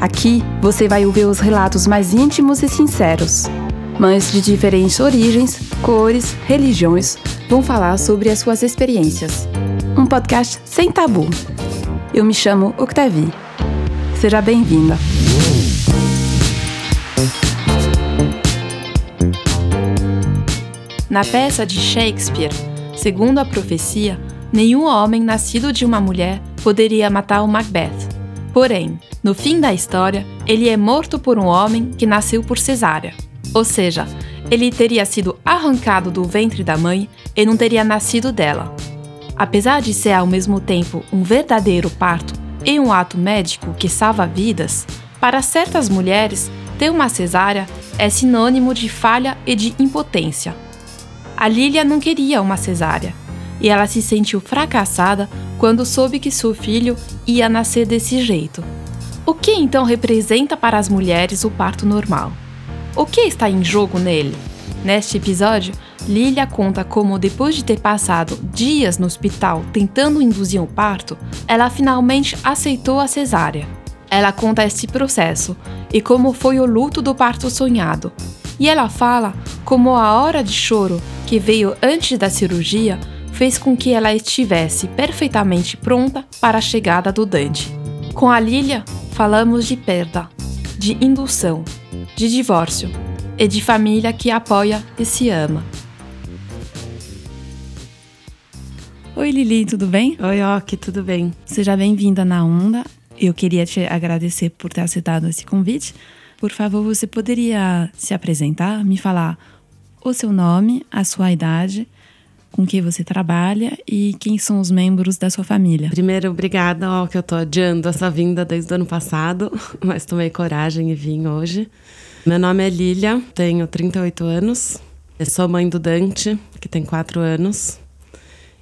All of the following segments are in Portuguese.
Aqui você vai ouvir os relatos mais íntimos e sinceros. Mães de diferentes origens, cores, religiões vão falar sobre as suas experiências. Um podcast sem tabu. Eu me chamo Octavie. Seja bem-vinda. Na peça de Shakespeare, segundo a profecia, nenhum homem nascido de uma mulher poderia matar o Macbeth. Porém, no fim da história, ele é morto por um homem que nasceu por cesárea. Ou seja, ele teria sido arrancado do ventre da mãe e não teria nascido dela. Apesar de ser ao mesmo tempo um verdadeiro parto e um ato médico que salva vidas, para certas mulheres, ter uma cesárea é sinônimo de falha e de impotência. A Lilia não queria uma cesárea e ela se sentiu fracassada quando soube que seu filho ia nascer desse jeito. O que então representa para as mulheres o parto normal? O que está em jogo nele? Neste episódio, Lilia conta como, depois de ter passado dias no hospital tentando induzir um parto, ela finalmente aceitou a cesárea. Ela conta esse processo e como foi o luto do parto sonhado. E ela fala como a hora de choro que veio antes da cirurgia fez com que ela estivesse perfeitamente pronta para a chegada do Dante. Com a Lilia, falamos de perda, de indução, de divórcio e de família que apoia e se ama. Oi Lili, tudo bem? Oi, Ok, tudo bem? Seja bem-vinda na Onda. Eu queria te agradecer por ter aceitado esse convite. Por favor, você poderia se apresentar, me falar o seu nome, a sua idade, com quem você trabalha e quem são os membros da sua família. Primeiro, obrigada, ó, que eu tô adiando essa vinda desde o ano passado, mas tomei coragem e vim hoje. Meu nome é Lilia, tenho 38 anos. Eu sou mãe do Dante, que tem 4 anos.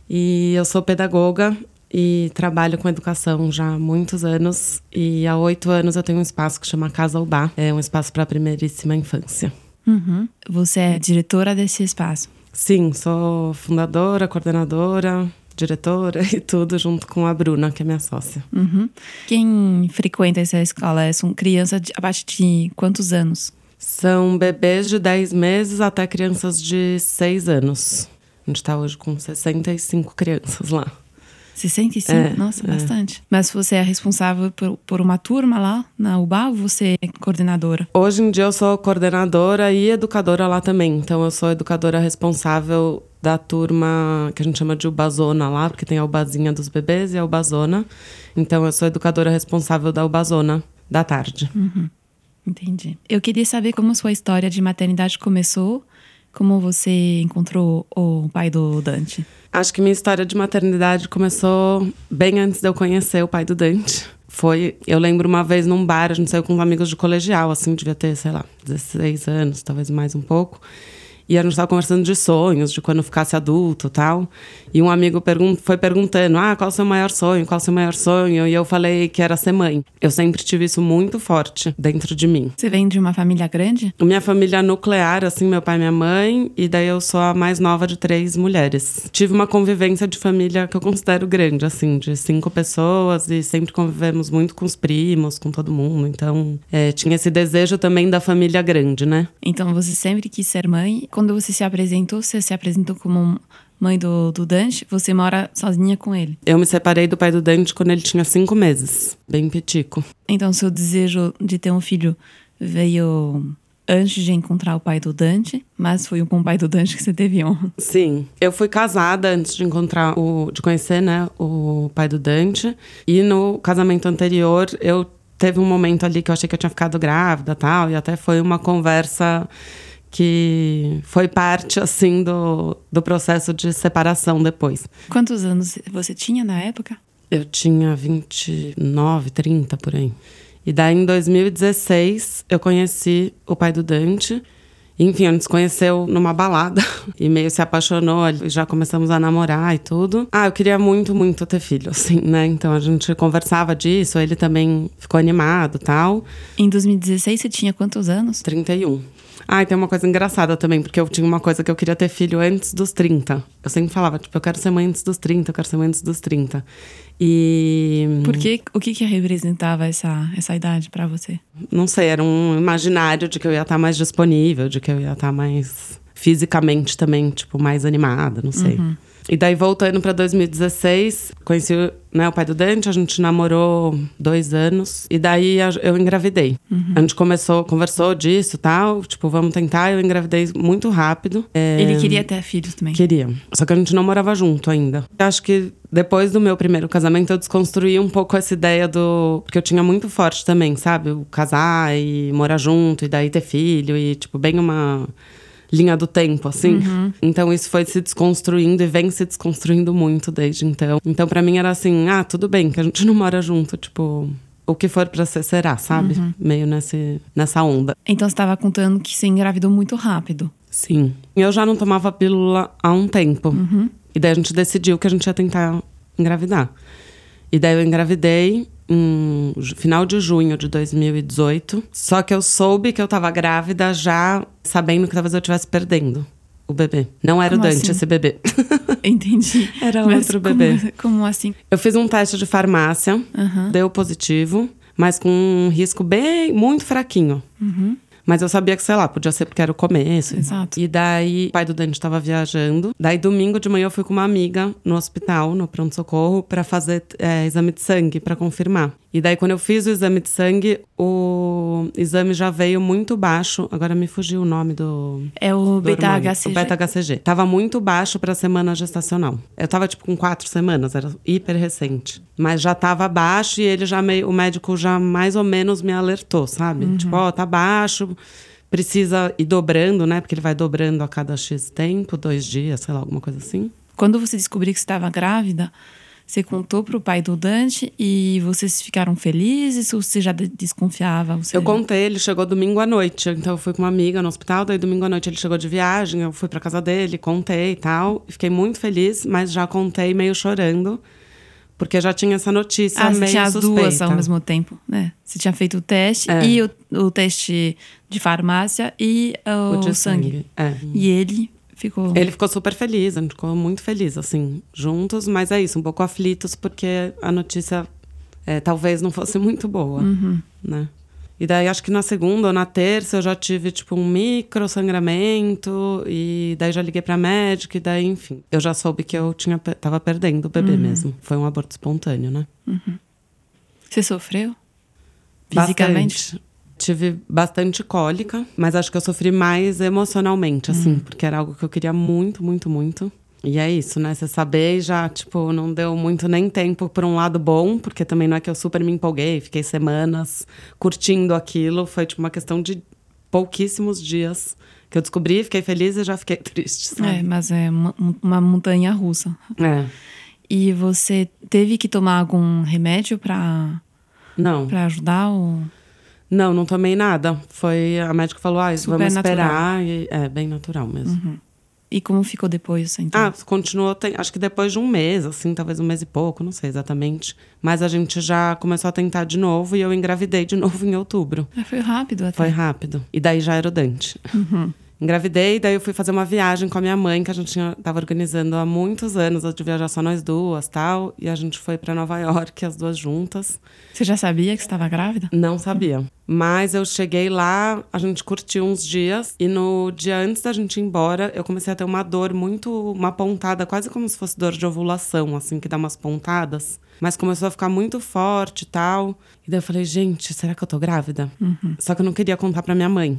E eu sou pedagoga e trabalho com educação já há muitos anos. E há oito anos eu tenho um espaço que chama Casa Ubá. É um espaço para a primeiríssima infância. Uhum. Você é diretora desse espaço? Sim, sou fundadora, coordenadora, diretora e tudo junto com a Bruna, que é minha sócia. Uhum. Quem frequenta essa escola são crianças de, a partir de quantos anos? São bebês de 10 meses até crianças de 6 anos. A gente está hoje com 65 crianças lá. 65? É, Nossa, é. bastante. Mas você é responsável por, por, uma turma lá na UBA ou você é coordenadora? Hoje em dia eu sou coordenadora e educadora lá também. Então eu sou educadora responsável da turma que a gente chama de Ubazona lá, porque tem a Ubazinha dos bebês e a Ubazona. Então eu sou educadora responsável da Ubazona da tarde. Uhum. Entendi. Eu queria saber como sua história de maternidade começou como você encontrou o pai do Dante? Acho que minha história de maternidade começou bem antes de eu conhecer o pai do Dante. Foi, eu lembro uma vez num bar, a gente saiu com uns amigos de colegial, assim, devia ter, sei lá, 16 anos, talvez mais um pouco. E a gente estava conversando de sonhos, de quando ficasse adulto tal. E um amigo pergun foi perguntando: Ah, qual o seu maior sonho? Qual o seu maior sonho? E eu falei que era ser mãe. Eu sempre tive isso muito forte dentro de mim. Você vem de uma família grande? Minha família nuclear, assim, meu pai e minha mãe. E daí eu sou a mais nova de três mulheres. Tive uma convivência de família que eu considero grande, assim, de cinco pessoas. E sempre convivemos muito com os primos, com todo mundo. Então, é, tinha esse desejo também da família grande, né? Então, você sempre quis ser mãe quando você se apresentou, você se apresentou como mãe do, do Dante, você mora sozinha com ele? Eu me separei do pai do Dante quando ele tinha cinco meses, bem petico. Então, seu desejo de ter um filho veio antes de encontrar o pai do Dante, mas foi com o pai do Dante que você teve honra. Sim, eu fui casada antes de encontrar o, de conhecer, né, o pai do Dante. E no casamento anterior, eu teve um momento ali que eu achei que eu tinha ficado grávida, tal, e até foi uma conversa que foi parte assim do, do processo de separação depois. Quantos anos você tinha na época? Eu tinha 29, 30 por aí. E daí, em 2016, eu conheci o pai do Dante. Enfim, a gente se conheceu numa balada e meio se apaixonou, já começamos a namorar e tudo. Ah, eu queria muito, muito ter filho, assim, né? Então a gente conversava disso, ele também ficou animado tal. Em 2016, você tinha quantos anos? 31. Ah, e tem uma coisa engraçada também, porque eu tinha uma coisa que eu queria ter filho antes dos 30. Eu sempre falava, tipo, eu quero ser mãe antes dos 30, eu quero ser mãe antes dos 30. E. Por que, o que, que representava essa, essa idade para você? Não sei, era um imaginário de que eu ia estar mais disponível, de que eu ia estar mais fisicamente também, tipo, mais animada, não sei. Uhum. E daí, voltando pra 2016, conheci né, o pai do Dante, a gente namorou dois anos. E daí eu engravidei. A gente começou, conversou disso e tal. Tipo, vamos tentar. Eu engravidei muito rápido. É, Ele queria ter filhos também. Queria. Só que a gente não morava junto ainda. Eu acho que depois do meu primeiro casamento, eu desconstruí um pouco essa ideia do. Porque eu tinha muito forte também, sabe? O casar e morar junto, e daí ter filho, e, tipo, bem uma linha do tempo, assim. Então isso foi se desconstruindo e vem se desconstruindo muito desde então. Então, pra mim era assim: ah, tudo bem, que a gente não mora junto, tipo. O que for pra ser, será, sabe? Meio nesse, nessa onda. Então você estava contando que você engravidou muito rápido. Sim. Eu já não tomava pílula há um tempo. E daí a gente decidiu que a gente ia tentar engravidar. E daí eu engravidei em ju- final de junho de 2018. Só que eu soube que eu tava grávida já sabendo que talvez eu estivesse perdendo o bebê. Não era Como o Dante assim? esse bebê. Entendi. Era Mas outro como- bebê. Como assim? Eu fiz um teste de farmácia, deu positivo, mas com um risco bem, muito fraquinho. Mas eu sabia que, sei lá, podia ser porque era o começo. Exato. E daí, o pai do Dante estava viajando. Daí, domingo de manhã, eu fui com uma amiga no hospital, no pronto-socorro, para fazer é, exame de sangue, para confirmar. E daí, quando eu fiz o exame de sangue, o exame já veio muito baixo. Agora me fugiu o nome do. É o beta-HCG. O beta-HCG. Tava muito baixo pra semana gestacional. Eu tava, tipo, com quatro semanas, era hiper recente. Mas já tava baixo e ele já meio. O médico já mais ou menos me alertou, sabe? Tipo, ó, tá baixo, precisa ir dobrando, né? Porque ele vai dobrando a cada X tempo, dois dias, sei lá, alguma coisa assim. Quando você descobriu que você estava grávida, você contou pro pai do Dante e vocês ficaram felizes ou você já de- desconfiava? Você Eu contei, ele chegou domingo à noite. Então eu fui com uma amiga no hospital, daí domingo à noite ele chegou de viagem, eu fui pra casa dele, contei e tal. Fiquei muito feliz, mas já contei meio chorando, porque já tinha essa notícia Ah, você meio tinha as suspeita. duas ao mesmo tempo, né? Você tinha feito o teste É. e o, o teste de farmácia e o, O de sangue. sangue. É. E ele ficou. Ele ficou super feliz, a gente ficou muito feliz, assim, juntos, mas é isso, um pouco aflitos, porque a notícia é, talvez não fosse muito boa, né? E daí, acho que na segunda ou na terça eu já tive, tipo, um micro sangramento, e daí já liguei pra médica, e daí, enfim. Eu já soube que eu tinha, tava perdendo o bebê mesmo. Foi um aborto espontâneo, né? Você sofreu? Fisicamente? Bastante. Tive bastante cólica, mas acho que eu sofri mais emocionalmente, assim, Hum. porque era algo que eu queria muito, muito, muito. E é isso, né? Você saber já, tipo, não deu muito nem tempo por um lado bom, porque também não é que eu super me empolguei, fiquei semanas curtindo aquilo. Foi, tipo, uma questão de pouquíssimos dias que eu descobri, fiquei feliz e já fiquei triste, É, sabe? mas é uma, uma montanha russa. É. E você teve que tomar algum remédio pra, Não. pra ajudar? Ou... Não, não tomei nada. Foi. A médica falou, ah, Super vamos esperar. E, é, bem natural mesmo. E como ficou depois, então? Ah, continuou, tem- acho que depois de um mês, assim, talvez um mês e pouco, não sei exatamente. Mas a gente já começou a tentar de novo e eu engravidei de novo em outubro. Ah, foi rápido até. Foi rápido. E daí já era o Dante. Engravidei, daí eu fui fazer uma viagem com a minha mãe, que a gente tinha, tava organizando há muitos anos, de viajar só nós duas tal. E a gente foi para Nova York, as duas juntas. Você já sabia que estava grávida? Não sabia. Mas eu cheguei lá, a gente curtiu uns dias. E no dia antes da gente ir embora, eu comecei a ter uma dor muito. Uma pontada, quase como se fosse dor de ovulação, assim, que dá umas pontadas. Mas começou a ficar muito forte e tal. E daí eu falei, gente, será que eu tô grávida? Só que eu não queria contar pra minha mãe.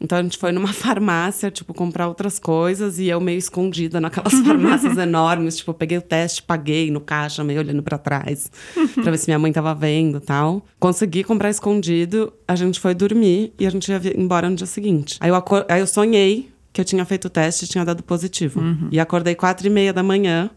Então a gente foi numa farmácia, tipo, comprar outras coisas e eu meio escondida naquelas farmácias enormes. Tipo, peguei o teste, paguei no caixa, meio olhando pra trás, pra ver se minha mãe tava vendo e tal. Consegui comprar escondido, a gente foi dormir e a gente ia embora no dia seguinte. Aí eu, aí eu sonhei que eu tinha feito o teste e tinha dado positivo. E acordei quatro e meia da manhã,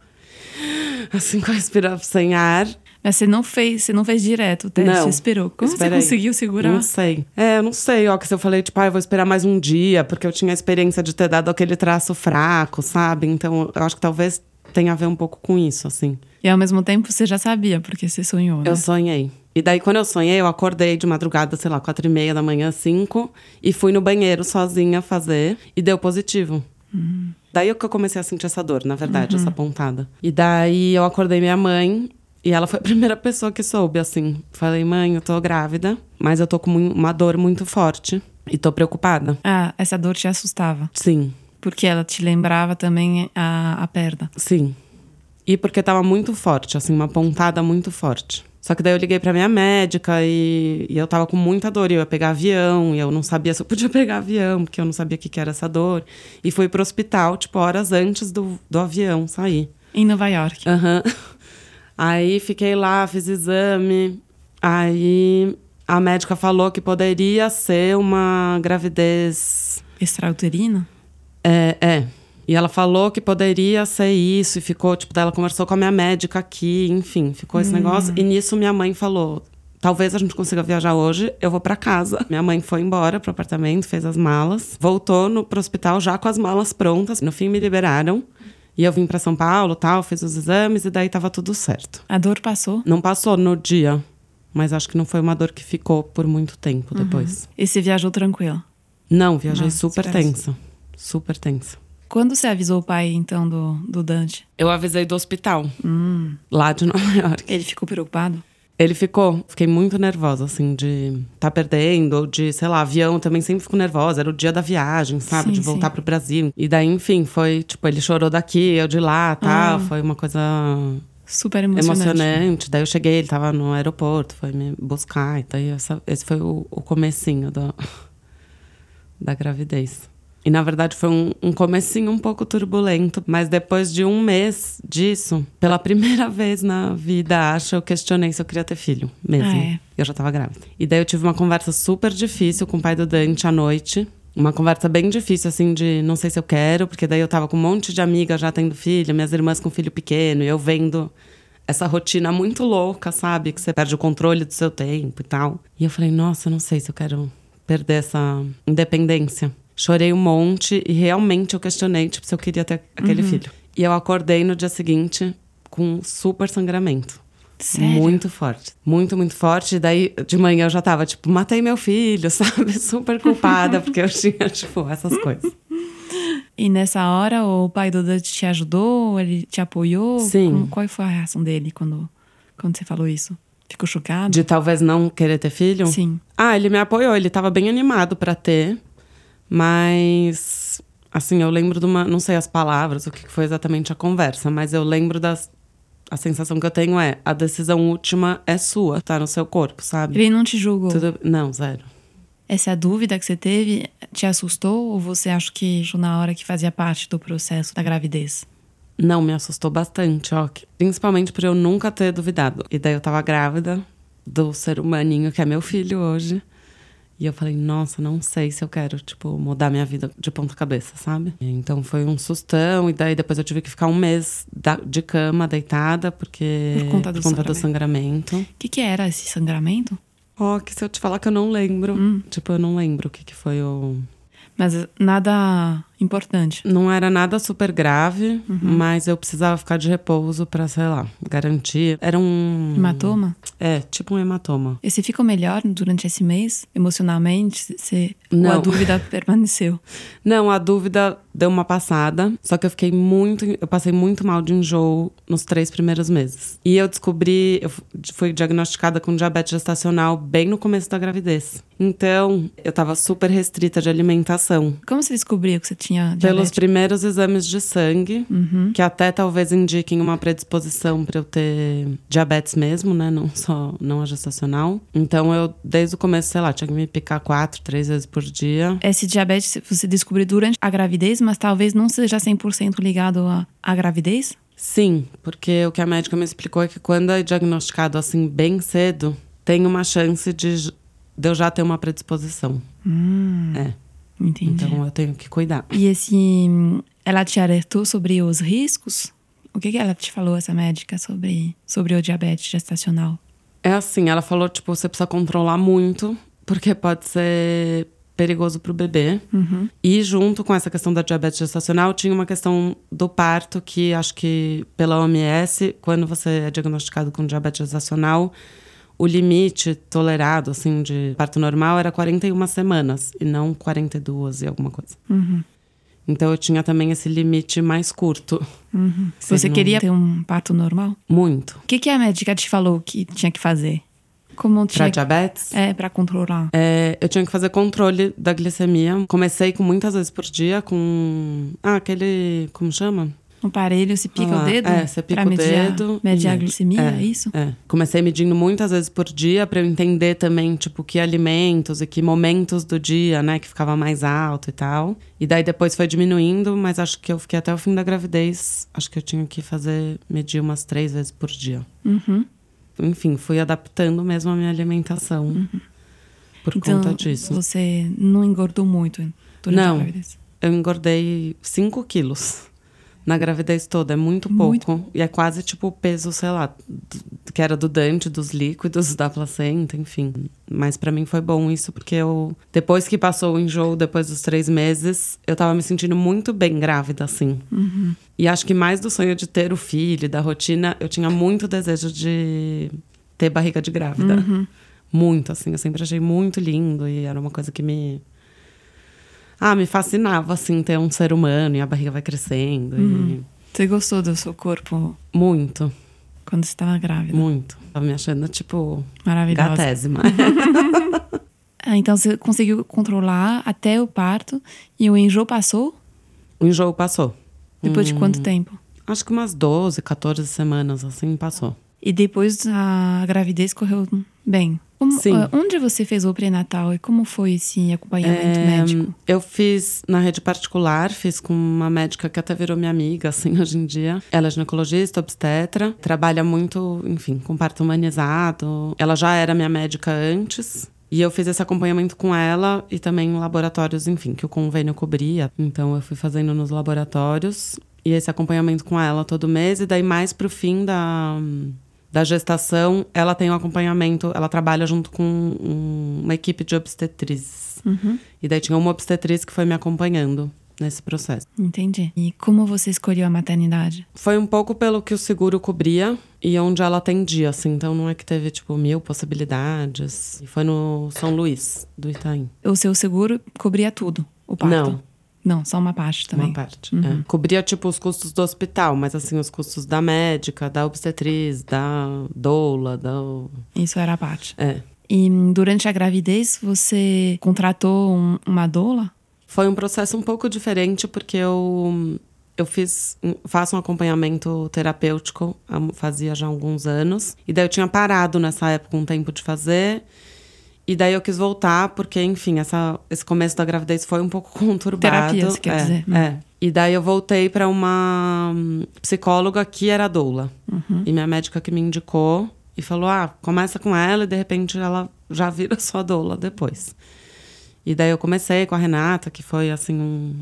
assim, com a respiração sem ar. Mas você não fez, você não fez direto o teste, Não. você esperou. Como você conseguiu segurar? Não sei. É, eu não sei. Ó, que se eu falei, tipo, ah, eu vou esperar mais um dia, porque eu tinha a experiência de ter dado aquele traço fraco, sabe? Então, eu acho que talvez tenha a ver um pouco com isso, assim. E ao mesmo tempo você já sabia, porque você sonhou, né? Eu sonhei. E daí, quando eu sonhei, eu acordei de madrugada, sei lá, quatro e meia da manhã, cinco, e fui no banheiro sozinha fazer, e deu positivo. Daí que eu comecei a sentir essa dor, na verdade, essa pontada. E daí eu acordei minha mãe, e ela foi a primeira pessoa que soube, assim. Falei, mãe, eu tô grávida, mas eu tô com uma dor muito forte, e tô preocupada. Ah, essa dor te assustava. Sim, Porque ela te lembrava também a, a perda. sim. E porque tava muito forte, assim, uma pontada muito forte. Só que daí eu liguei pra minha médica e, e eu tava com muita dor. E eu ia pegar avião e eu não sabia se eu podia pegar avião, porque eu não sabia o que, que era essa dor. E fui pro hospital, tipo, horas antes do, do avião sair. Em Nova York. Aham. Aí fiquei lá, fiz exame. Aí a médica falou que poderia ser uma gravidez Extrauterina? É, é. E ela falou que poderia ser isso, e ficou, tipo, ela conversou com a minha médica aqui, enfim, ficou esse negócio. E nisso minha mãe falou: talvez a gente consiga viajar hoje, eu vou pra casa. Minha mãe foi embora pro apartamento, fez as malas, voltou no, pro hospital já com as malas prontas. No fim, me liberaram. E eu vim pra São Paulo, tal, fiz os exames, e daí tava tudo certo. A dor passou? Não passou no dia, mas acho que não foi uma dor que ficou por muito tempo depois. E você viajou tranquila? Não, viajei Nossa, super tensa. Super tensa. Quando você avisou o pai, então, do, do Dante? Eu avisei do hospital, lá de Nova York. Ele ficou preocupado? Ele ficou, fiquei muito nervosa, assim, de tá perdendo, ou de, sei lá, avião, também sempre fico nervosa. Era o dia da viagem, sabe? Sim, de voltar sim. pro Brasil. E daí, enfim, foi, tipo, ele chorou daqui, eu de lá, tal. Foi uma coisa Super emocionante. emocionante. Daí eu cheguei, ele tava no aeroporto, foi me buscar. E daí essa- esse foi o, o comecinho da, da gravidez. E na verdade foi um, um comecinho um pouco turbulento, mas depois de um mês disso, pela primeira vez na vida, acho, eu questionei se eu queria ter filho mesmo. Ah, é? Eu já tava grávida. E daí eu tive uma conversa super difícil com o pai do Dante à noite. Uma conversa bem difícil, assim, de não sei se eu quero, porque daí eu tava com um monte de amiga já tendo filho, minhas irmãs com filho pequeno, e eu vendo essa rotina muito louca, sabe? Que você perde o controle do seu tempo e tal. E eu falei, nossa, não sei se eu quero perder essa independência. Chorei um monte e realmente eu questionei, tipo, se eu queria ter aquele filho. E eu acordei no dia seguinte com super sangramento. Sério? Muito forte. Muito, muito forte. E daí, de manhã, eu já tava, tipo, matei meu filho, sabe? Super culpada, porque eu tinha, tipo, essas coisas. E nessa hora, o pai do Dante te ajudou? Ele te apoiou? Sim. Como- qual foi a reação dele quando, quando você falou isso? Ficou chocado? De talvez não querer ter filho? Sim. Ah, ele me apoiou, ele tava bem animado pra ter, mas assim, eu lembro de uma, não sei as palavras, o que foi exatamente a conversa, mas eu lembro das a sensação que eu tenho é a decisão última é sua, tá no seu corpo, sabe? Ele não te julgou? Tudo, não, zero. Essa dúvida que você teve te assustou? Ou você acha que na hora que fazia parte do processo da gravidez? Não, me assustou bastante, ó. Principalmente por eu nunca ter duvidado. E daí eu tava grávida do ser humaninho que é meu filho hoje. E eu falei, nossa, não sei se eu quero, tipo, mudar minha vida de ponta cabeça, sabe? Então foi um sustão. E daí depois eu tive que ficar um mês da- de cama, deitada, porque. Por conta do sangramento. O que, que era esse sangramento? Ó, que se eu te falar que eu não lembro. Hum. Tipo, eu não lembro o que, que foi o. Mas nada importante. Não era nada super grave, Uhum. mas eu precisava ficar de repouso pra, sei lá, garantir. Era um. Hematoma? É, tipo um hematoma. E você ficou melhor durante esse mês, emocionalmente? Você, ou a Não. dúvida permaneceu? Não, a dúvida deu uma passada, só que eu fiquei muito. Eu passei muito mal de enjoo nos três primeiros meses. E eu descobri, eu fu- fui diagnosticada com diabetes gestacional bem no começo da gravidez. Então, eu tava super restrita de alimentação. Como você descobriu que você tinha Pelos diabetes? primeiros exames de sangue, Uhum. que até talvez indiquem uma predisposição para eu ter diabetes mesmo, né? Não só não a gestacional. Então eu, desde o começo, sei lá, tinha que me picar quatro, três vezes por dia. Esse diabetes você descobriu durante a gravidez, mas talvez não seja 100% ligado à, à gravidez? Sim, porque o que a médica me explicou é que quando é diagnosticado assim bem cedo, tem uma chance de, de eu já ter uma predisposição. É, Entendi. então eu tenho que cuidar. E esse, ela te alertou sobre os riscos O que, que ela te falou, essa médica, sobre, sobre o diabetes gestacional? É assim, ela falou, tipo, você precisa controlar muito, porque pode ser perigoso pro bebê. E junto com essa questão da diabetes gestacional, tinha uma questão do parto, que acho que pela OMS, quando você é diagnosticado com diabetes gestacional, o limite tolerado, assim, de parto normal era 41 semanas, e não 42 e alguma coisa. Então eu tinha também esse limite mais curto. Você Sim, não- queria ter um parto normal? Muito. O que, que a médica te falou que tinha que fazer? Como Pra tinha... diabetes, É, pra controlar. É, eu tinha que fazer controle da glicemia. Comecei com muitas vezes por dia com. Ah, aquele. Como chama? Um aparelho, se pica Ah, o dedo? é, você pica pra o mediar, dedo Mediar a glicemia, é, É. isso? É. Comecei medindo muitas vezes por dia pra eu entender também, tipo, que alimentos e que momentos do dia, né, que ficava mais alto e tal. E daí depois foi diminuindo, mas acho que eu fiquei até o fim da gravidez. Acho que eu tinha que fazer, medir umas três vezes por dia. Uhum. Enfim, fui adaptando mesmo a minha alimentação por Então, conta disso. você não engordou muito durante Não. a gravidez? Eu engordei 5 quilos na gravidez toda. É muito Muito pouco. E é quase tipo o peso, sei lá, que era do Dante, dos líquidos, da placenta, enfim. Mas pra mim foi bom isso, porque eu. Depois que passou o enjoo, depois dos três meses, eu tava me sentindo muito bem grávida, assim. E acho que mais do sonho de ter o filho, da rotina, eu tinha muito desejo de ter barriga de grávida. Muito, assim. Eu sempre achei muito lindo e era uma coisa que me. Ah, me fascinava, assim, ter um ser humano e a barriga vai crescendo. e- Você gostou do seu corpo Muito, quando você estava grávida? muito. Tava me achando, tipo, Maravilhosa. gatésima. Ah, então você conseguiu controlar até o parto e o enjoo passou? o enjoo passou. Depois de Hum. quanto tempo? Acho que umas 12, 14 semanas, assim, passou. E depois a gravidez correu bem. Como- ah, onde você fez o pré-natal e como foi esse acompanhamento É, médico? Eu fiz na rede particular, fiz com uma médica que até virou minha amiga, assim, hoje em dia. Ela é ginecologista, obstetra, trabalha muito, enfim, com parto humanizado. Ela já era minha médica antes. E eu fiz esse acompanhamento com ela e também em laboratórios, enfim, que o convênio cobria. Então eu fui fazendo nos laboratórios e esse acompanhamento com ela todo mês. E daí, mais pro fim da, da gestação, ela tem um acompanhamento, ela trabalha junto com um- uma equipe de obstetrizes. E daí tinha uma obstetriz que foi me acompanhando nesse processo. Entendi. E como você escolheu a maternidade? Foi um pouco pelo que o seguro cobria e onde ela atendia, assim. Então não é que teve, tipo, mil possibilidades. E foi no São Luís, do Itaim. O seu seguro cobria tudo, o parto? Não. Não, só uma parte também. Uma parte. é. Cobria, tipo, os custos do hospital, mas assim, os custos da médica, da obstetriz, da doula, da. Isso era a parte. É. E durante a gravidez, você contratou um- uma doula? Foi um processo um pouco diferente, porque eu, eu fiz, faço um acompanhamento terapêutico, fazia já alguns anos. E daí eu tinha parado nessa época um tempo de fazer. E daí eu quis voltar, porque, enfim, essa, esse começo da gravidez foi um pouco conturbado. Terapia, você quer é, dizer. É. E daí eu voltei para uma hum, psicóloga que era doula. Uhum. E minha médica que me indicou e falou: ah, começa com ela e de repente ela já vira sua doula depois. E daí eu comecei com a Renata, que foi assim um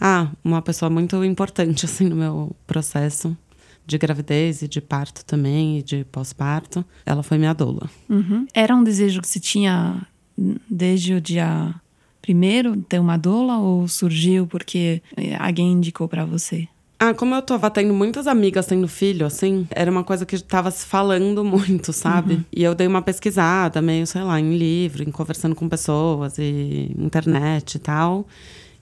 ah, uma pessoa muito importante assim no meu processo de gravidez e de parto também e de pós-parto. Ela foi minha doula. Uhum. Era um desejo que você tinha desde o dia primeiro ter uma doula ou surgiu porque eh, alguém indicou pra você? Ah, como eu tava tendo muitas amigas tendo filho, assim, era uma coisa que tava se falando muito, sabe? E eu dei uma pesquisada, meio, sei lá, em livro, em conversando com pessoas e internet e tal.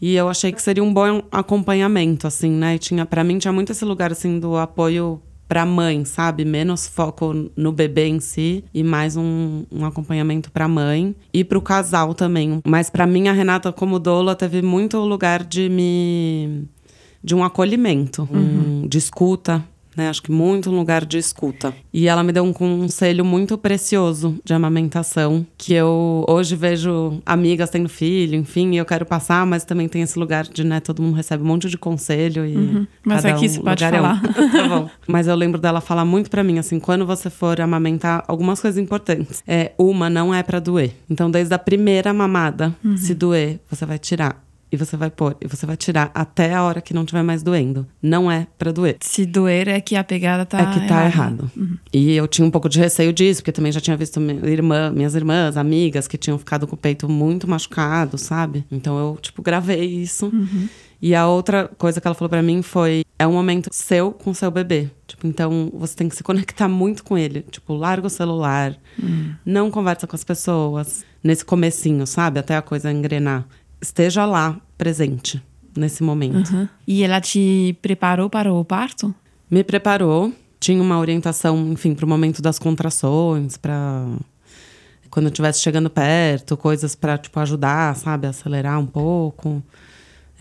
E eu achei que seria um bom acompanhamento, assim, né? E tinha, para mim tinha muito esse lugar, assim, do apoio pra mãe, sabe? Menos foco no bebê em si e mais um, um acompanhamento pra mãe e pro casal também. Mas pra mim, a Renata, como doula, teve muito lugar de me de um acolhimento, um, de escuta, né? Acho que muito um lugar de escuta. E ela me deu um conselho muito precioso de amamentação, que eu hoje vejo amigas tendo filho, enfim, e eu quero passar, mas também tem esse lugar de, né, todo mundo recebe um monte de conselho e Mas cada aqui um, você pode lugar é um. falar. tá bom. Mas eu lembro dela falar muito pra mim, assim, quando você for amamentar, algumas coisas importantes. É, uma, não é pra doer. Então, desde a primeira mamada, se doer, você vai tirar. E você vai pôr e você vai tirar até a hora que não tiver mais doendo. Não é pra doer. Se doer é que a pegada tá é que tá errada. errado. E eu tinha um pouco de receio disso, porque também já tinha visto minha irmã, minhas irmãs, amigas que tinham ficado com o peito muito machucado, sabe? Então eu, tipo, gravei isso. E a outra coisa que ela falou pra mim foi: é um momento seu com seu bebê. Tipo, então você tem que se conectar muito com ele. Tipo, larga o celular, não conversa com as pessoas. Nesse comecinho, sabe? Até a coisa engrenar. Esteja lá, presente, nesse momento. Uhum. E ela te preparou para o parto? Me preparou, tinha uma orientação, enfim, para o momento das contrações, para quando eu estivesse chegando perto, coisas para tipo ajudar, sabe, acelerar um pouco.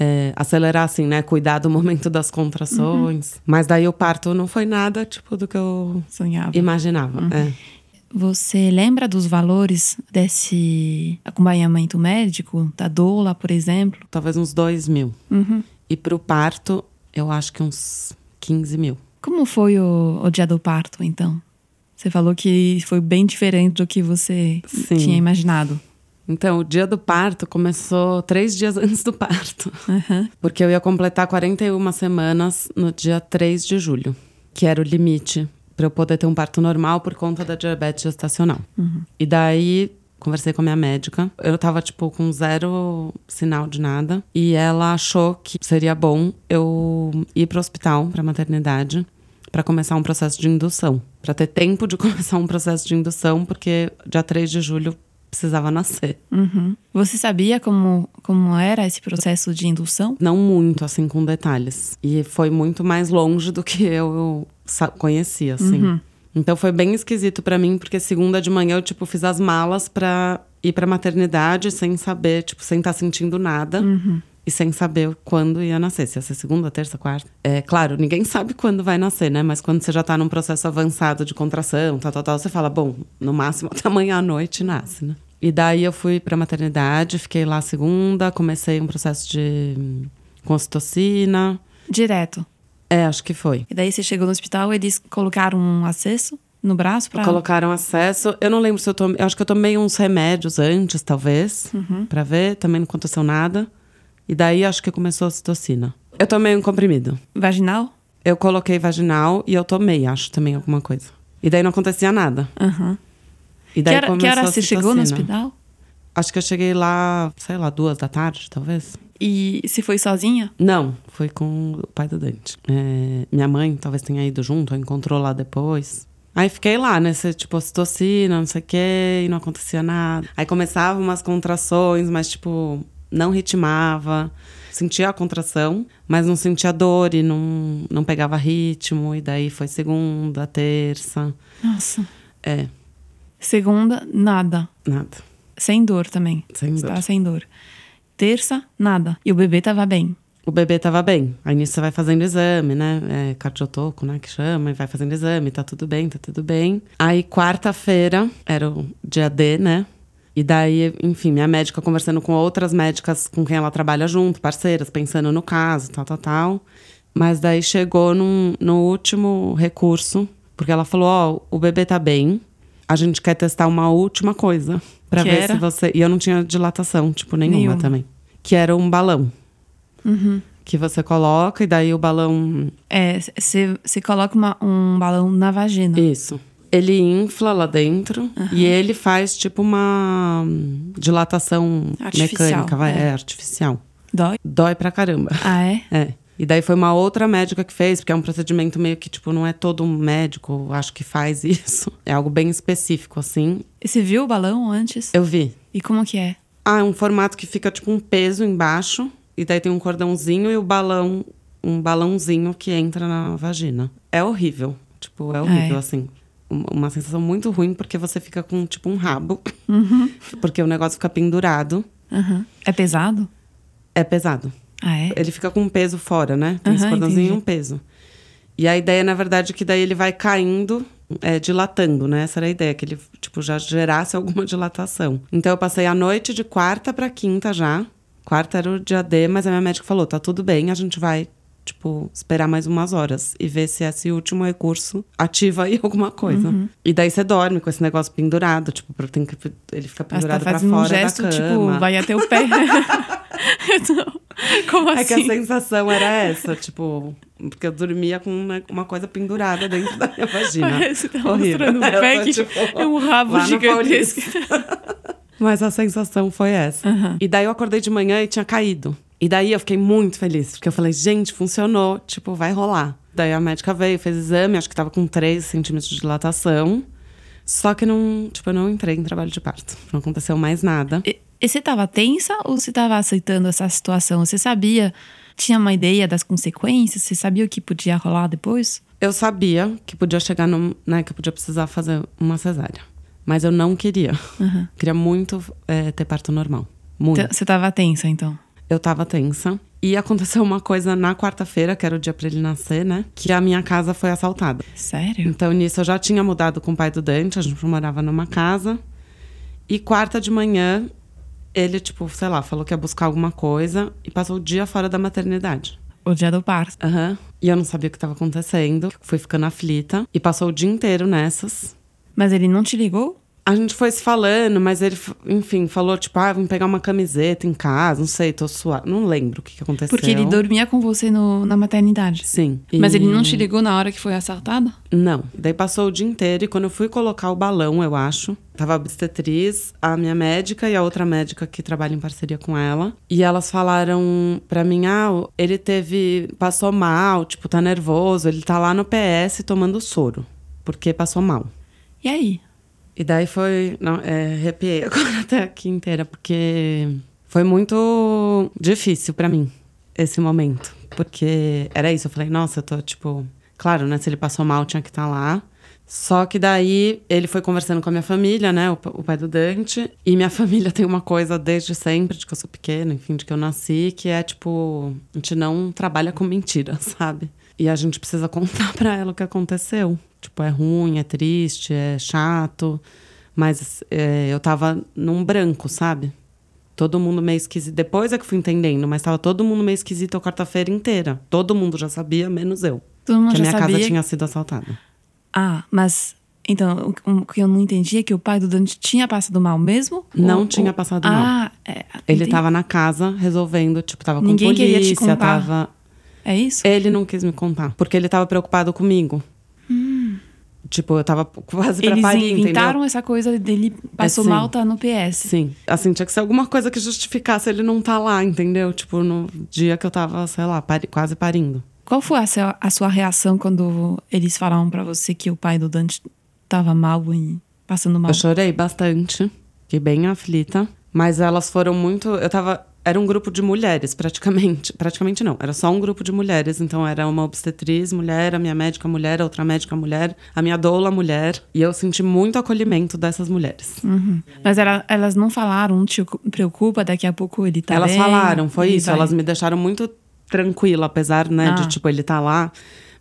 É, acelerar assim, né, cuidar do momento das contrações. Mas daí o parto não foi nada tipo do que eu Sonhava. imaginava. É. Você lembra dos valores desse acompanhamento médico, da doula, por exemplo? Talvez uns dois mil. Uhum. E pro parto, eu acho que uns 15 mil. Como foi o, o dia do parto, então? Você falou que foi bem diferente do que você Sim. tinha imaginado. Então, o dia do parto começou três dias antes do parto. Aham. Porque eu ia completar 41 semanas no dia 3 de julho, que era o limite para eu poder ter um parto normal por conta da diabetes gestacional. E daí conversei com a minha médica. Eu tava tipo com zero sinal de nada e ela achou que seria bom eu ir pro hospital, pra maternidade, para começar um processo de indução, Pra ter tempo de começar um processo de indução, porque dia 3 de julho precisava nascer. Uhum. Você sabia como, como era esse processo de indução? Não muito, assim, com detalhes. E foi muito mais longe do que eu conhecia, assim. Então foi bem esquisito pra mim, porque segunda de manhã eu, tipo, fiz as malas pra ir pra maternidade sem saber, tipo, sem estar sentindo nada. E sem saber quando ia nascer. Se ia ser segunda, terça, quarta. É claro, ninguém sabe quando vai nascer, né? Mas quando você já tá num processo avançado de contração, tal, tal, tal, você fala, bom, no máximo até amanhã à noite nasce, né? E daí eu fui pra maternidade, fiquei lá segunda, comecei um processo de com ocitocina. Direto. É, acho que foi. E daí você chegou no hospital, eles colocaram um acesso no braço pra... Colocaram acesso. Eu não lembro se eu tomei. Eu acho que eu tomei uns remédios antes, talvez, pra ver. Também não aconteceu nada. E daí acho que começou a ocitocina. Eu tomei um comprimido. Vaginal? Eu coloquei vaginal e eu tomei, acho, também alguma coisa. E daí não acontecia nada. Aham. E Que daí hora, que hora você chegou no hospital? Acho que eu cheguei lá, sei lá, duas da tarde, talvez. E se foi sozinha? Não, foi com o pai do Dante. É, minha mãe talvez tenha ido junto, ou encontrou lá depois. Aí fiquei lá, nesse tipo, ocitocina, não sei o quê, e não acontecia nada. Aí começavam umas contrações, mas tipo, não ritmava. Sentia a contração, mas não sentia dor e não, não pegava ritmo. E daí foi segunda, terça. Nossa. É, Segunda, nada. nada. Sem dor também. Sem Você dor. sem dor. Terça, nada. E o bebê tava bem. O bebê tava bem. Aí nisso você vai fazendo exame, né? É cardiotoco, né? Que chama, e vai fazendo exame, tá tudo bem, tá tudo bem. Aí quarta-feira, era o dia D, né? E daí, enfim, minha médica conversando com outras médicas com quem ela trabalha junto, parceiras, pensando no caso, tal, tal, tal. Mas daí chegou num, no último recurso, porque ela falou: Ó, o bebê tá bem, a gente quer testar uma última coisa. Pra Que ver era? se você. E eu não tinha dilatação, tipo, nenhuma, Nenhuma. também. Que era um balão. Que você coloca e daí o balão. É, você coloca uma- um balão na vagina. Isso. Ele infla lá dentro e ele faz tipo uma dilatação Artificial, mecânica, vai, é. é artificial. Dói? Dói pra caramba. Ah, é? É. E daí foi uma outra médica que fez, porque é um procedimento meio que, tipo, não é todo médico, acho que faz isso. É algo bem específico, assim. E você viu o balão antes? Eu vi. E como que é? Ah, é um formato que fica tipo um peso embaixo, e daí tem um cordãozinho e o balão, um balãozinho que entra na vagina. É horrível. Tipo, é horrível, é. assim. Um- Uma sensação muito ruim, porque você fica com, tipo, um rabo. porque o negócio fica pendurado. Aham. É pesado? É pesado. Ah, é? Ele fica com um peso fora, né? Tem esse Aham, cordãozinho e um peso. E a ideia, na verdade, é que daí ele vai caindo, é, dilatando, né? Essa era a ideia, que ele, tipo, já gerasse alguma dilatação. Então eu passei a noite de quarta pra quinta já. Quarta era o dia D, mas a minha médica falou: tá tudo bem, a gente vai, tipo, esperar mais umas horas e ver se esse último recurso ativa aí alguma coisa. Uhum. E daí você dorme com esse negócio pendurado, tipo, pra- tem que, ele fica tá pendurado pra fazendo fora um gesto, da tipo, cama. vai até o pé. Então, Como É que a assim? sensação era essa, tipo, porque eu dormia com uma, uma coisa pendurada dentro da minha vagina. Parece que tá Horrível. mostrando Eu pé que tipo, é um rabo gigantesco. Mas a sensação foi essa. E daí eu acordei de manhã e tinha caído. E daí eu fiquei muito feliz, porque eu falei, gente, funcionou, tipo, vai rolar. Daí a médica veio, fez exame, acho que tava com 3 centímetros de dilatação. Só que não, tipo, eu não entrei em trabalho de parto. Não aconteceu mais nada. E, e você tava tensa ou você tava aceitando essa situação? Você sabia, tinha uma ideia das consequências? Você sabia o que podia rolar depois? Eu sabia que podia chegar num, né, que eu podia precisar fazer uma cesárea. Mas eu não queria. Queria muito é, ter parto normal. Muito. Então, Você tava tensa, então? Eu tava tensa. E aconteceu uma coisa na quarta-feira, que era o dia pra ele nascer, né? Que a minha casa foi assaltada. Sério? Então, nisso, eu já tinha mudado com o pai do Dante, a gente morava numa casa. E quarta de manhã, ele, tipo, sei lá, falou que ia buscar alguma coisa e passou o dia fora da maternidade. O dia do parto. Aham. E eu não sabia o que estava acontecendo. Fui ficando aflita. E passou o dia inteiro nessas. Mas ele não te ligou? A gente foi se falando, mas ele, enfim, falou, tipo, ah, vamos pegar uma camiseta em casa, não sei, tô suado. Não lembro o que, que aconteceu. Porque ele dormia com você no- na maternidade. Sim. Mas E- ele não te ligou na hora que foi assaltada? Não. Daí passou o dia inteiro e quando eu fui colocar o balão, eu acho, tava a obstetriz, a minha médica e a outra médica que trabalha em parceria com ela. E elas falaram pra mim: ah, ele teve. passou mal, tipo, tá nervoso, ele tá lá no PS tomando soro, porque passou mal. E aí? E daí foi. Não, é, arrepiei agora até aqui inteira, porque foi muito difícil pra mim esse momento. Porque era isso, eu falei, nossa, eu tô tipo. Claro, né? Se ele passou mal, tinha que estar lá. Só que daí ele foi conversando com a minha família, né? O, o pai do Dante. E minha família tem uma coisa desde sempre, de que eu sou pequena, enfim, de que eu nasci, que é tipo, a gente não trabalha com mentira, sabe? E a gente precisa contar pra ela o que aconteceu. Tipo, é ruim, é triste, é chato. Mas é, eu tava num branco, sabe? Todo mundo meio esquisito. Depois é que fui entendendo, mas tava todo mundo meio esquisito a quarta-feira inteira. Todo mundo já sabia, menos eu. Todo mundo que a já minha sabia? casa tinha sido assaltada. Ah, mas. Então, o, que eu não entendi é que o pai do Dante tinha passado mal mesmo? Não Ou- tinha ou- passado mal. Ah, é, Ele entendi. tava na casa resolvendo, tipo, tava com Ninguém polícia, queria te contar. tava. É isso? Ele não quis me contar, porque ele tava preocupado comigo. Tipo, eu tava quase pra Hum. Eles parir, inventaram entendeu? essa coisa dele passou sim. mal, tá no PS. Sim. Assim, tinha que ser alguma coisa que justificasse ele não tá lá, entendeu? Tipo, no dia que eu tava, sei lá, pari- quase parindo. Qual foi a sua, a sua reação quando eles falaram pra você que o pai do Dante tava mal e passando mal? Eu chorei bastante, fiquei bem aflita. Mas elas foram muito. Eu tava. Era um grupo de mulheres, praticamente. Praticamente não, era só um grupo de mulheres. Então era uma obstetriz mulher, a minha médica mulher, a outra médica mulher, a minha doula mulher. E eu senti muito acolhimento dessas mulheres. Uhum. Mas ela- elas não falaram, te preocupa, daqui a pouco ele tá elas bem, falaram, foi isso. vai- Elas me deixaram muito tranquila, apesar, né, Ah. de, tipo, ele tá lá.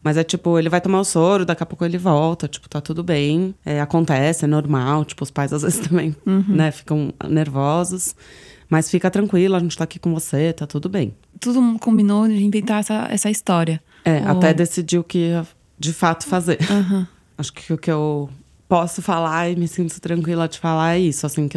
Mas é tipo, ele vai tomar o soro, daqui a pouco ele volta, tipo, tá tudo bem. É, acontece, é normal. Tipo, os pais às vezes também, Uhum. né, ficam nervosos. Mas fica tranquila, a gente tá aqui com você, tá tudo bem. Mundo combinou de inventar essa, essa história. É, Ou- até decidir o que ia de fato fazer. Aham. Acho que o que eu posso falar e me sinto tranquila de falar é isso, assim, que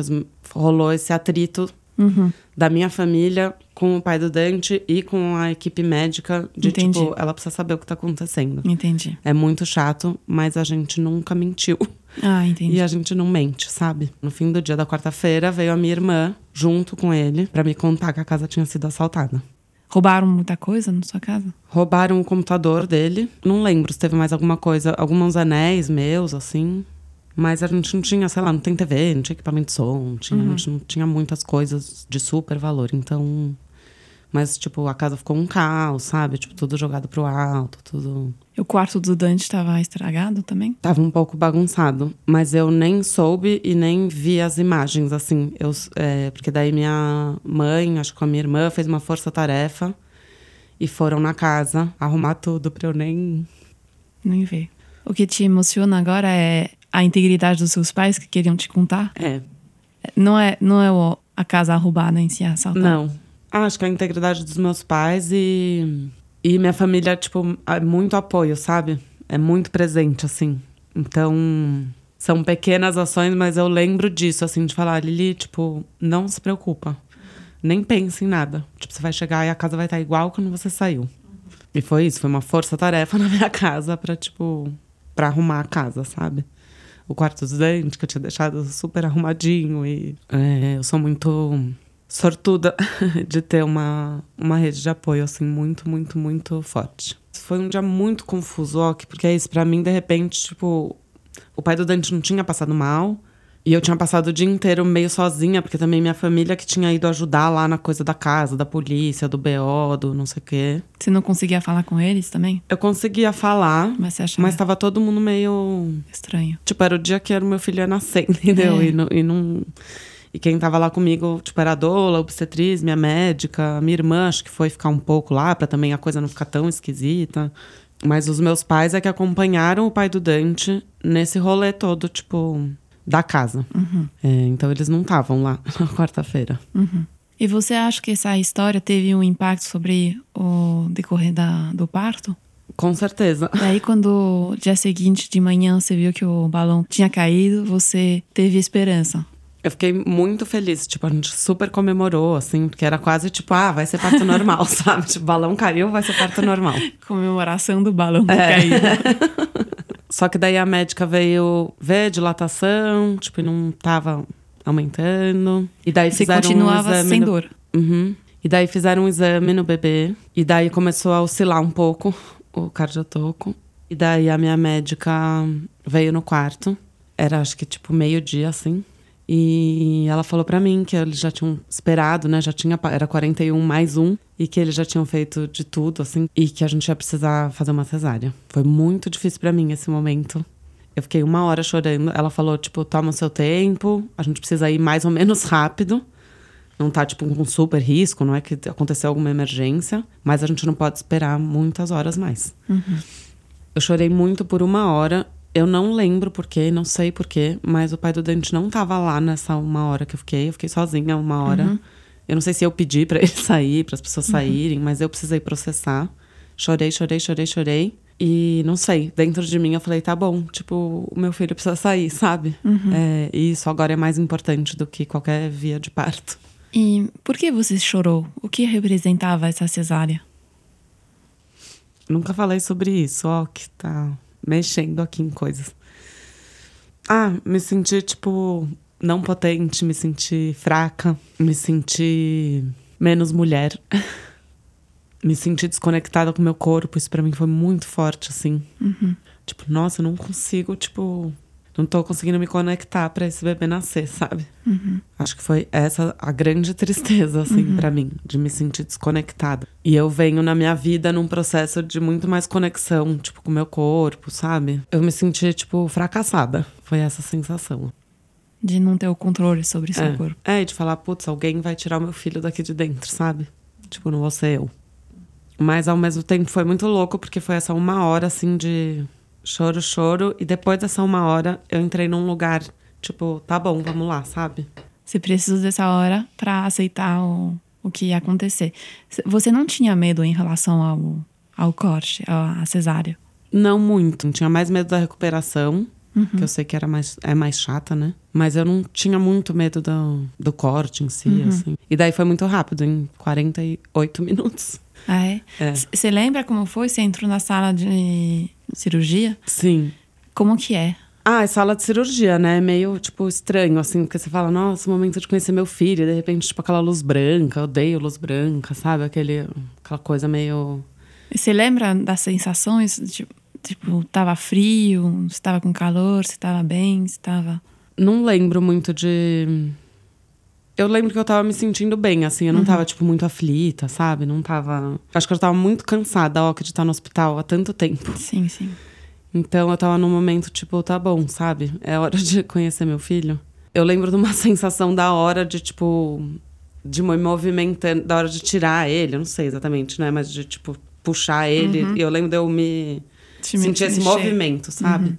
rolou esse atrito Uhum. da minha família com o pai do Dante e com a equipe médica de Entendi. tipo, ela precisa saber o que tá acontecendo. Entendi. É muito chato, mas a gente nunca mentiu. Ah, entendi. E a gente não mente, sabe? No fim do dia da quarta-feira, veio a minha irmã junto com ele pra me contar que a casa tinha sido assaltada. Roubaram muita coisa na sua casa? Roubaram o computador dele. Não lembro se teve mais alguma coisa, alguns anéis meus, assim. Mas a gente não tinha, sei lá, não tem TV, não tinha equipamento de som, não tinha, a gente não tinha muitas coisas de super valor. Então. Mas, tipo, a casa ficou um caos, sabe? Tipo, tudo jogado pro alto, tudo. E o quarto do Dante estava estragado também? Tava um pouco bagunçado, mas eu nem soube e nem vi as imagens, assim. Eu, é, porque daí minha mãe, acho que com a minha irmã, fez uma força-tarefa e foram na casa arrumar tudo pra eu nem. Nem ver. O que te emociona agora é a integridade dos seus pais que queriam te contar? É, Não é, não é o- a casa roubada em si, a assaltada? não. Acho que a integridade dos meus pais e. E minha família, tipo, é muito apoio, sabe? É muito presente, assim. Então. São pequenas ações, mas eu lembro disso, assim, de falar, Lili, tipo, não se preocupa. nem pense em nada. Tipo, você vai chegar e a casa vai estar igual quando você saiu. E foi isso, foi uma força-tarefa na minha casa pra, tipo, pra arrumar a casa, sabe? O quarto dos dentes, que eu tinha deixado super arrumadinho. E é, eu sou muito sortuda de ter uma, uma rede de apoio, assim, muito, muito, muito forte. Foi um dia muito confuso, ó, que- porque é isso, pra mim, de repente, tipo, o pai do Dante não tinha passado mal. E eu tinha passado o dia inteiro meio sozinha, porque também minha família que tinha ido ajudar lá na coisa da casa, da polícia, do BO, do não sei o quê. Você não conseguia falar com eles também? Eu conseguia falar, Mas você achava mas tava todo mundo meio. estranho. Tipo, era o dia que era o meu filho ia nascer, entendeu? É. E, não, e não. E quem tava lá comigo, tipo, era a doula, a obstetriz, minha médica, minha irmã, acho que foi ficar um pouco lá, pra também a coisa não ficar tão esquisita. Mas os meus pais é que acompanharam o pai do Dante nesse rolê todo, tipo, da casa. É, então eles não estavam lá na quarta-feira. E você acha que essa história teve um impacto sobre o decorrer da, do parto? Com certeza. Daí, quando dia seguinte de manhã você viu que o balão tinha caído, você teve esperança. Eu fiquei muito feliz, tipo, a gente super comemorou, assim, porque era quase tipo, ah, vai ser parto normal, sabe? Tipo, balão caiu, vai ser parto normal. Comemoração do balão ter É. caído. Só que daí a médica veio ver dilatação, tipo, e não tava aumentando. E daí Você fizeram continuava um exame sem no- dor. Uhum. E daí fizeram um exame no bebê. E daí começou a oscilar um pouco o cardiotoco. E daí a minha médica veio no quarto. Era acho que tipo meio-dia, assim. E ela falou pra mim que eles já tinham esperado, né? Já tinha. Era 41 mais um. E que eles já tinham feito de tudo, assim. E que a gente ia precisar fazer uma cesárea. Foi muito difícil pra mim esse momento. Eu fiquei uma hora chorando. Ela falou, tipo, toma o seu tempo. A gente precisa ir mais ou menos rápido não tá, tipo, com super risco, não é que aconteceu alguma emergência, mas a gente não pode esperar muitas horas mais. Eu chorei muito por uma hora. Eu não lembro porquê, não sei porquê, mas o pai do Dante não tava lá nessa uma hora que eu fiquei. Eu fiquei sozinha uma hora. Eu não sei se eu pedi pra ele sair, para as pessoas saírem, mas eu precisei processar. Chorei, chorei, chorei, chorei. E não sei, dentro de mim eu falei, tá bom, tipo, o meu filho precisa sair, sabe? É, e isso agora é mais importante do que qualquer via de parto. E por que você chorou? O que representava essa cesárea? Nunca falei sobre isso, ó, que tá mexendo aqui em coisas. Ah, me senti, tipo, não potente, me senti fraca, me senti menos mulher. me senti desconectada com meu corpo, isso pra mim foi muito forte, assim. Tipo, nossa, eu não consigo, tipo, não tô conseguindo me conectar pra esse bebê nascer, sabe? Acho que foi essa a grande tristeza, assim, pra mim, de me sentir desconectada. E eu venho na minha vida num processo de muito mais conexão, tipo, com o meu corpo, sabe? Eu me senti, tipo, fracassada. Foi essa sensação. De não ter o controle sobre seu é. corpo. É, e de falar, putz, alguém vai tirar o meu filho daqui de dentro, sabe? Tipo, não vou ser eu. Mas ao mesmo tempo foi muito louco, porque foi essa uma hora, assim, de choro, choro. E depois dessa uma hora, eu entrei num lugar, tipo, tá bom, vamos lá, sabe? Você precisa dessa hora pra aceitar o, o que ia acontecer. Você não tinha medo em relação ao, ao corte, à cesárea? Não muito. Tinha mais medo da recuperação, que eu sei que era mais, é mais chata, né? Mas eu não tinha muito medo do, do corte em si, assim. E daí foi muito rápido, em 48 minutos. Ah, é? É. Você lembra como foi? Você entrou na sala de cirurgia? Sim. Como que é? Ah, é sala de cirurgia, né? É meio, tipo, estranho, assim, porque você fala, nossa, momento de conhecer meu filho, e de repente, tipo, aquela luz branca, odeio luz branca, sabe? Aquele, aquela coisa meio. Você lembra das sensações? Tipo, tipo, tava frio, você tava com calor, você tava bem, você tava... Não lembro muito de. Eu lembro que eu tava me sentindo bem, assim, eu não tava, tipo, muito aflita, sabe? Não tava. Acho que eu tava muito cansada, ó, de estar no hospital há tanto tempo. Sim, sim. Então eu tava num momento, tipo, tá bom, sabe? É hora de conhecer meu filho. Eu lembro de uma sensação da hora de, tipo, de me movimentando, da hora de tirar ele, eu não sei exatamente, né? Mas de, tipo, puxar ele. E eu lembro de eu me Te sentir esse mexer. movimento, sabe?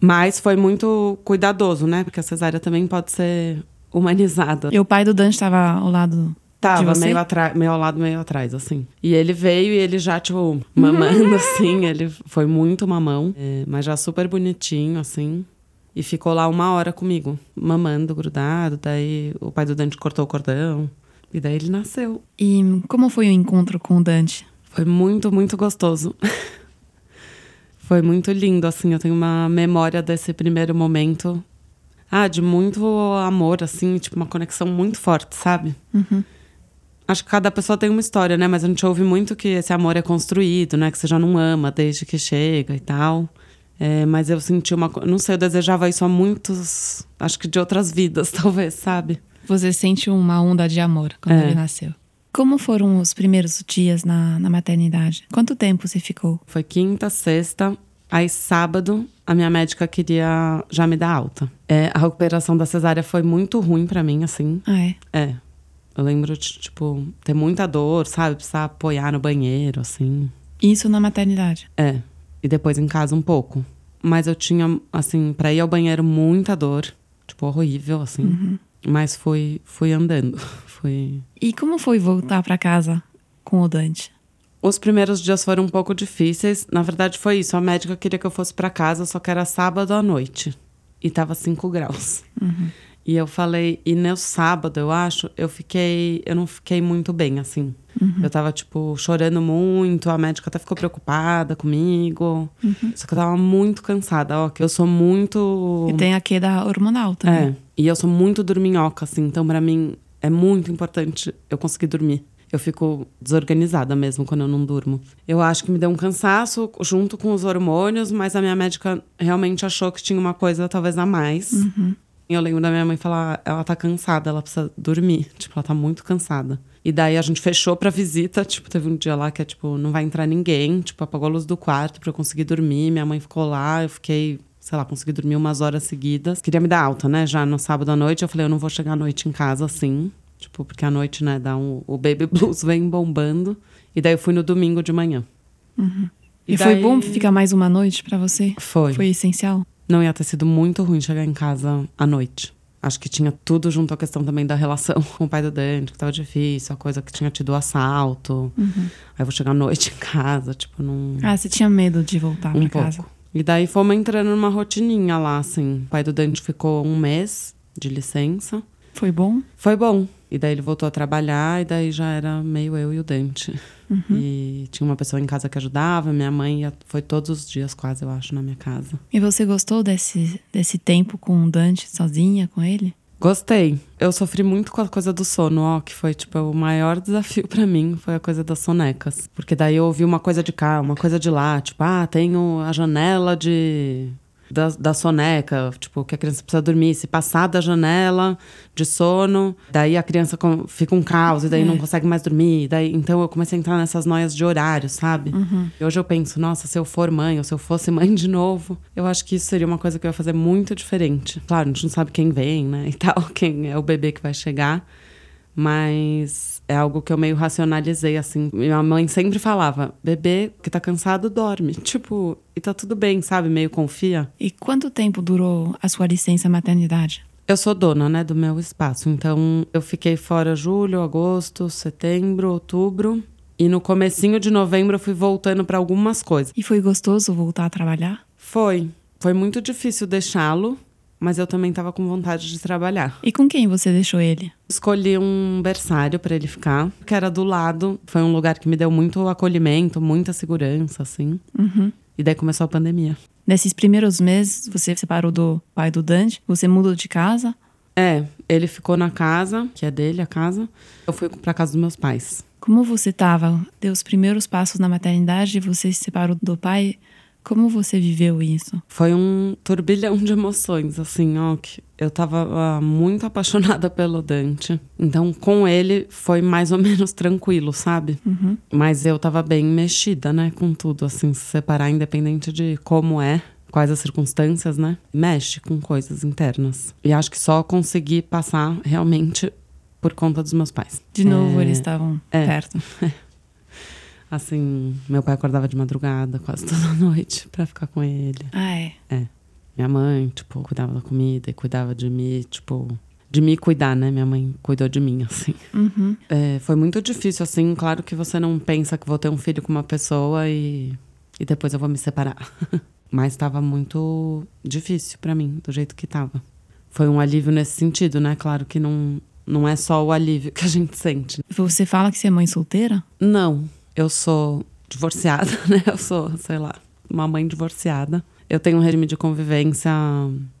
Mas foi muito cuidadoso, né? Porque a cesárea também pode ser humanizada. E o pai do Dante tava ao lado Tava meio, meio ao lado, meio atrás, assim. E ele veio e ele já, tipo, mamando, assim. Ele foi muito mamão, é, mas já super bonitinho, assim. E ficou lá uma hora comigo, mamando, grudado. Daí o pai do Dante cortou o cordão. E daí ele nasceu. E como foi o encontro com o Dante? Foi muito, muito gostoso. Foi muito lindo, assim. Eu tenho uma memória desse primeiro momento. Ah, de muito amor, assim, tipo, uma conexão muito forte, sabe? Acho que cada pessoa tem uma história, né? Mas a gente ouve muito que esse amor é construído, né? Que você já não ama desde que chega e tal. É, mas eu senti uma. Não sei, eu desejava isso há muitos. Acho que de outras vidas, talvez, sabe? Você sente uma onda de amor quando É. ele nasceu. Como foram os primeiros dias na, na maternidade? Quanto tempo você ficou? Foi quinta, sexta. Aí sábado, a minha médica queria já me dar alta. É, a recuperação da cesárea foi muito ruim pra mim, assim. Ah, é. É. Eu lembro de, tipo, ter muita dor, sabe? Precisar apoiar no banheiro, assim. Isso na maternidade. É. E depois em casa um pouco. Mas eu tinha, assim, pra ir ao banheiro, muita dor. Tipo, horrível, assim. Mas fui, fui andando. Fui. E como foi voltar pra casa com o Dante? Os primeiros dias foram um pouco difíceis. Na verdade, foi isso. A médica queria que eu fosse pra casa, só que era sábado à noite. E tava 5 graus. E eu falei, e no sábado, eu acho, eu fiquei. Eu não fiquei muito bem, assim. Eu tava, tipo, chorando muito, a médica até ficou preocupada comigo. Só que eu tava muito cansada, ó, que eu sou muito. E tem a queda hormonal também. É. E eu sou muito dorminhoca, assim. Então, pra mim, é muito importante eu conseguir dormir. Eu fico desorganizada mesmo quando eu não durmo. Eu acho que me deu um cansaço junto com os hormônios, mas a minha médica realmente achou que tinha uma coisa talvez a mais. E eu lembro da minha mãe falar, ela tá cansada, ela precisa dormir. Tipo, ela tá muito cansada. E daí a gente fechou pra visita, tipo, teve um dia lá que é tipo, não vai entrar ninguém, tipo, apagou a luz do quarto pra eu conseguir dormir. Minha mãe ficou lá, eu fiquei, sei lá, consegui dormir umas horas seguidas. Queria me dar alta, né? Já no sábado à noite, eu falei, eu não vou chegar à noite em casa assim. Tipo, porque à noite, né, dá um, o baby blues vem bombando. E daí eu fui no domingo de manhã. E, foi daí- bom ficar mais uma noite pra você? Foi. Foi essencial? Não ia ter sido muito ruim chegar em casa à noite. Acho que tinha tudo junto à questão também da relação com o pai do Dante, que tava difícil, a coisa que tinha tido o assalto. Aí eu vou chegar à noite em casa, tipo, num. Ah, você tinha medo de voltar um pra casa? pouco. E daí fomos entrando numa rotininha lá, assim. O pai do Dante ficou um mês de licença. Foi bom? Foi bom. E daí ele voltou a trabalhar, e daí já era meio eu e o Dante. E tinha uma pessoa em casa que ajudava, minha mãe ia, foi todos os dias, quase, eu acho, na minha casa. E você gostou desse, desse tempo com o Dante sozinha, com ele? Gostei. Eu sofri muito com a coisa do sono, ó, que foi tipo o maior desafio pra mim, foi a coisa das sonecas. Porque daí eu ouvi uma coisa de cá, uma coisa de lá, tipo, ah, tenho a janela de da, da soneca, tipo, que a criança precisa dormir, se passar da janela de sono, daí a criança com- fica um caos e daí não consegue mais dormir, daí então eu comecei a entrar nessas noias de horário, sabe? E hoje eu penso, nossa, se eu for mãe ou se eu fosse mãe de novo, eu acho que isso seria uma coisa que eu ia fazer muito diferente. Claro, a gente não sabe quem vem, né, e tal, quem é o bebê que vai chegar, mas é algo que eu meio racionalizei, assim. Minha mãe sempre falava, bebê que tá cansado, dorme. Tipo, e tá tudo bem, sabe? Meio confia. E quanto tempo durou a sua licença maternidade? Eu sou dona, né, do meu espaço. Então, eu fiquei fora julho, agosto, setembro, outubro. E no comecinho de novembro eu fui voltando pra algumas coisas. E foi gostoso voltar a trabalhar? Foi. Foi muito difícil deixá-lo, mas eu também tava com vontade de trabalhar. E com quem você deixou ele? Escolhi um berçário pra ele ficar, que era do lado. Foi um lugar que me deu muito acolhimento, muita segurança, assim. E daí começou a pandemia. Nesses primeiros meses, você se separou do pai do Dante, você mudou de casa. É, ele ficou na casa, que é dele, a casa. Eu fui pra casa dos meus pais. Como você estava? Deu os primeiros passos na maternidade, você se separou do pai. Como você viveu isso? Foi um turbilhão de emoções, assim, ó. Que eu tava ah, muito apaixonada pelo Dante. Então, com ele, foi mais ou menos tranquilo, sabe? Mas eu tava bem mexida, né, com tudo, assim, se separar, independente de como é, quais as circunstâncias, né? Mexe com coisas internas. E acho que só consegui passar realmente por conta dos meus pais. De novo, É, eles estavam é. perto. Assim, meu pai acordava de madrugada quase toda noite pra ficar com ele. Ah, é. Minha mãe, tipo, cuidava da comida e cuidava de mim, tipo, de me cuidar, né? Minha mãe cuidou de mim, assim. Uhum. É, foi muito difícil, assim. Claro que você não pensa que vou ter um filho com uma pessoa e, e depois eu vou me separar. Mas tava muito difícil pra mim, do jeito que tava. Foi um alívio nesse sentido, né? Claro que não, Não é só o alívio que a gente sente. Você fala que você é mãe solteira? Não, eu sou divorciada, né? Eu sou, sei lá, uma mãe divorciada. Eu tenho um regime de convivência,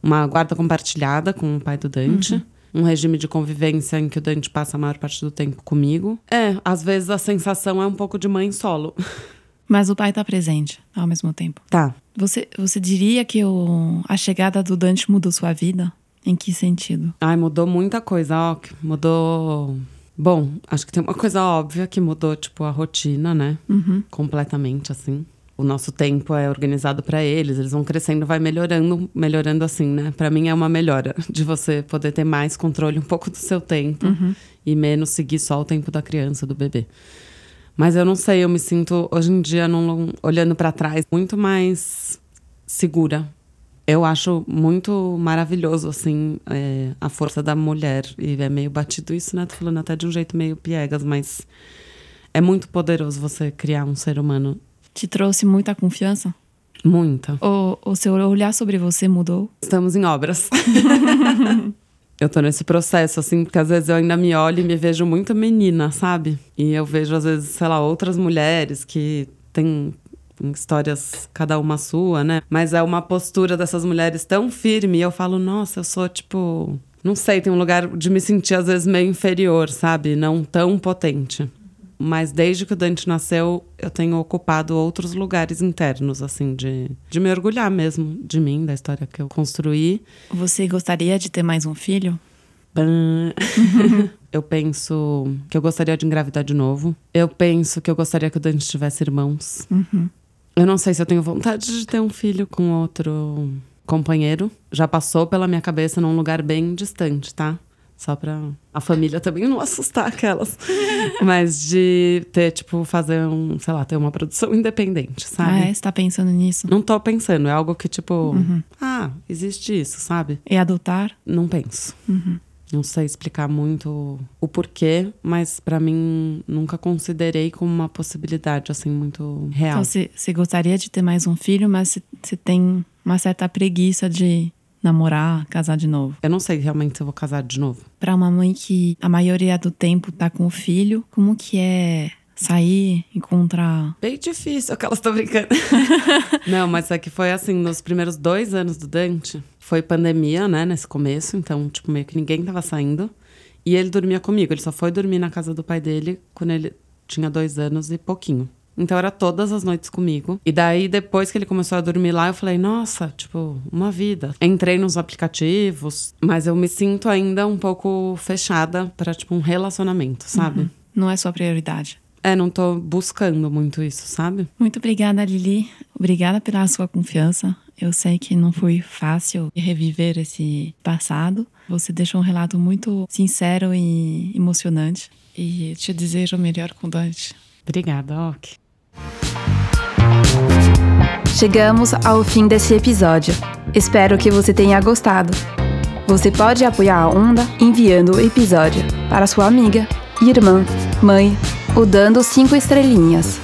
uma guarda compartilhada com o pai do Dante. Um regime de convivência em que o Dante passa a maior parte do tempo comigo. É, às vezes a sensação é um pouco de mãe solo. Mas o pai tá presente ao mesmo tempo. Tá. Você, você diria que o, a chegada do Dante mudou sua vida? Em que sentido? Ai, mudou muita coisa, ó. Mudou. Bom, acho que tem uma coisa óbvia que mudou, tipo, a rotina, né? Completamente, assim. O nosso tempo é organizado pra eles, eles vão crescendo, vai melhorando, melhorando assim, né? Pra mim é uma melhora de você poder ter mais controle um pouco do seu tempo e menos seguir só o tempo da criança, do bebê. Mas eu não sei, eu me sinto hoje em dia, num- olhando pra trás, muito mais segura. Eu acho muito maravilhoso, assim, é, a força da mulher. E é meio batido isso, né? Tô falando até de um jeito meio piegas, mas é muito poderoso você criar um ser humano. Te trouxe muita confiança? Muita. Ou o seu olhar sobre você mudou? Estamos em obras. eu tô nesse processo, assim, porque às vezes eu ainda me olho e me vejo muito menina, sabe? E eu vejo, às vezes, sei lá, outras mulheres que têm histórias, cada uma sua, né? Mas é uma postura dessas mulheres tão firme. E eu falo, nossa, eu sou tipo. Não sei, tem um lugar de me sentir, às vezes, meio inferior, sabe? Não tão potente. Mas desde que o Dante nasceu, eu tenho ocupado outros lugares internos, assim, de, de me orgulhar mesmo de mim, da história que eu construí. Você gostaria de ter mais um filho? Eu penso que eu gostaria de engravidar de novo. Eu penso que eu gostaria que o Dante tivesse irmãos. Eu não sei se eu tenho vontade de ter um filho com outro companheiro. Já passou pela minha cabeça num lugar bem distante, tá? Só pra a família também não assustar aquelas. Mas de ter, tipo, fazer um, sei lá, ter uma produção independente, sabe? Ah, é? Você tá pensando nisso? Não tô pensando, é algo que, tipo, ah, existe isso, sabe? E adotar? Não penso. Não sei explicar muito o porquê, mas pra mim nunca considerei como uma possibilidade assim muito real. Então, você, você gostaria de ter mais um filho, mas você- tem uma certa preguiça de namorar, casar de novo. Eu não sei realmente se eu vou casar de novo. Pra uma mãe que a maioria do tempo tá com o filho, como que é sair, encontrar. Bem difícil, aquelas tô brincando. não, mas é que foi assim, nos primeiros dois anos do Dante, foi pandemia, né, nesse começo, então, tipo, meio que ninguém tava saindo. E ele dormia comigo, ele só foi dormir na casa do pai dele quando ele tinha dois anos e pouquinho. Então era todas as noites comigo. E daí, depois que ele começou a dormir lá, eu falei, nossa, tipo, uma vida. Entrei nos aplicativos, mas eu me sinto ainda um pouco fechada pra, tipo, um relacionamento, sabe? Não é sua prioridade. É, não tô buscando muito isso, sabe? Muito obrigada, Lili. Obrigada pela sua confiança. Eu sei que não foi fácil reviver esse passado. Você deixou um relato muito sincero e emocionante. E te desejo o melhor com Dante. Obrigada, Ok. Chegamos ao fim desse episódio. Espero que você tenha gostado. Você pode apoiar a Onda enviando o episódio para sua amiga, irmã, mãe ou dando cinco estrelinhas.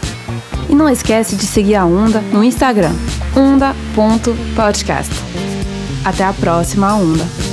E não esquece de seguir a Onda no Instagram, onda.podcast. Até a próxima Onda.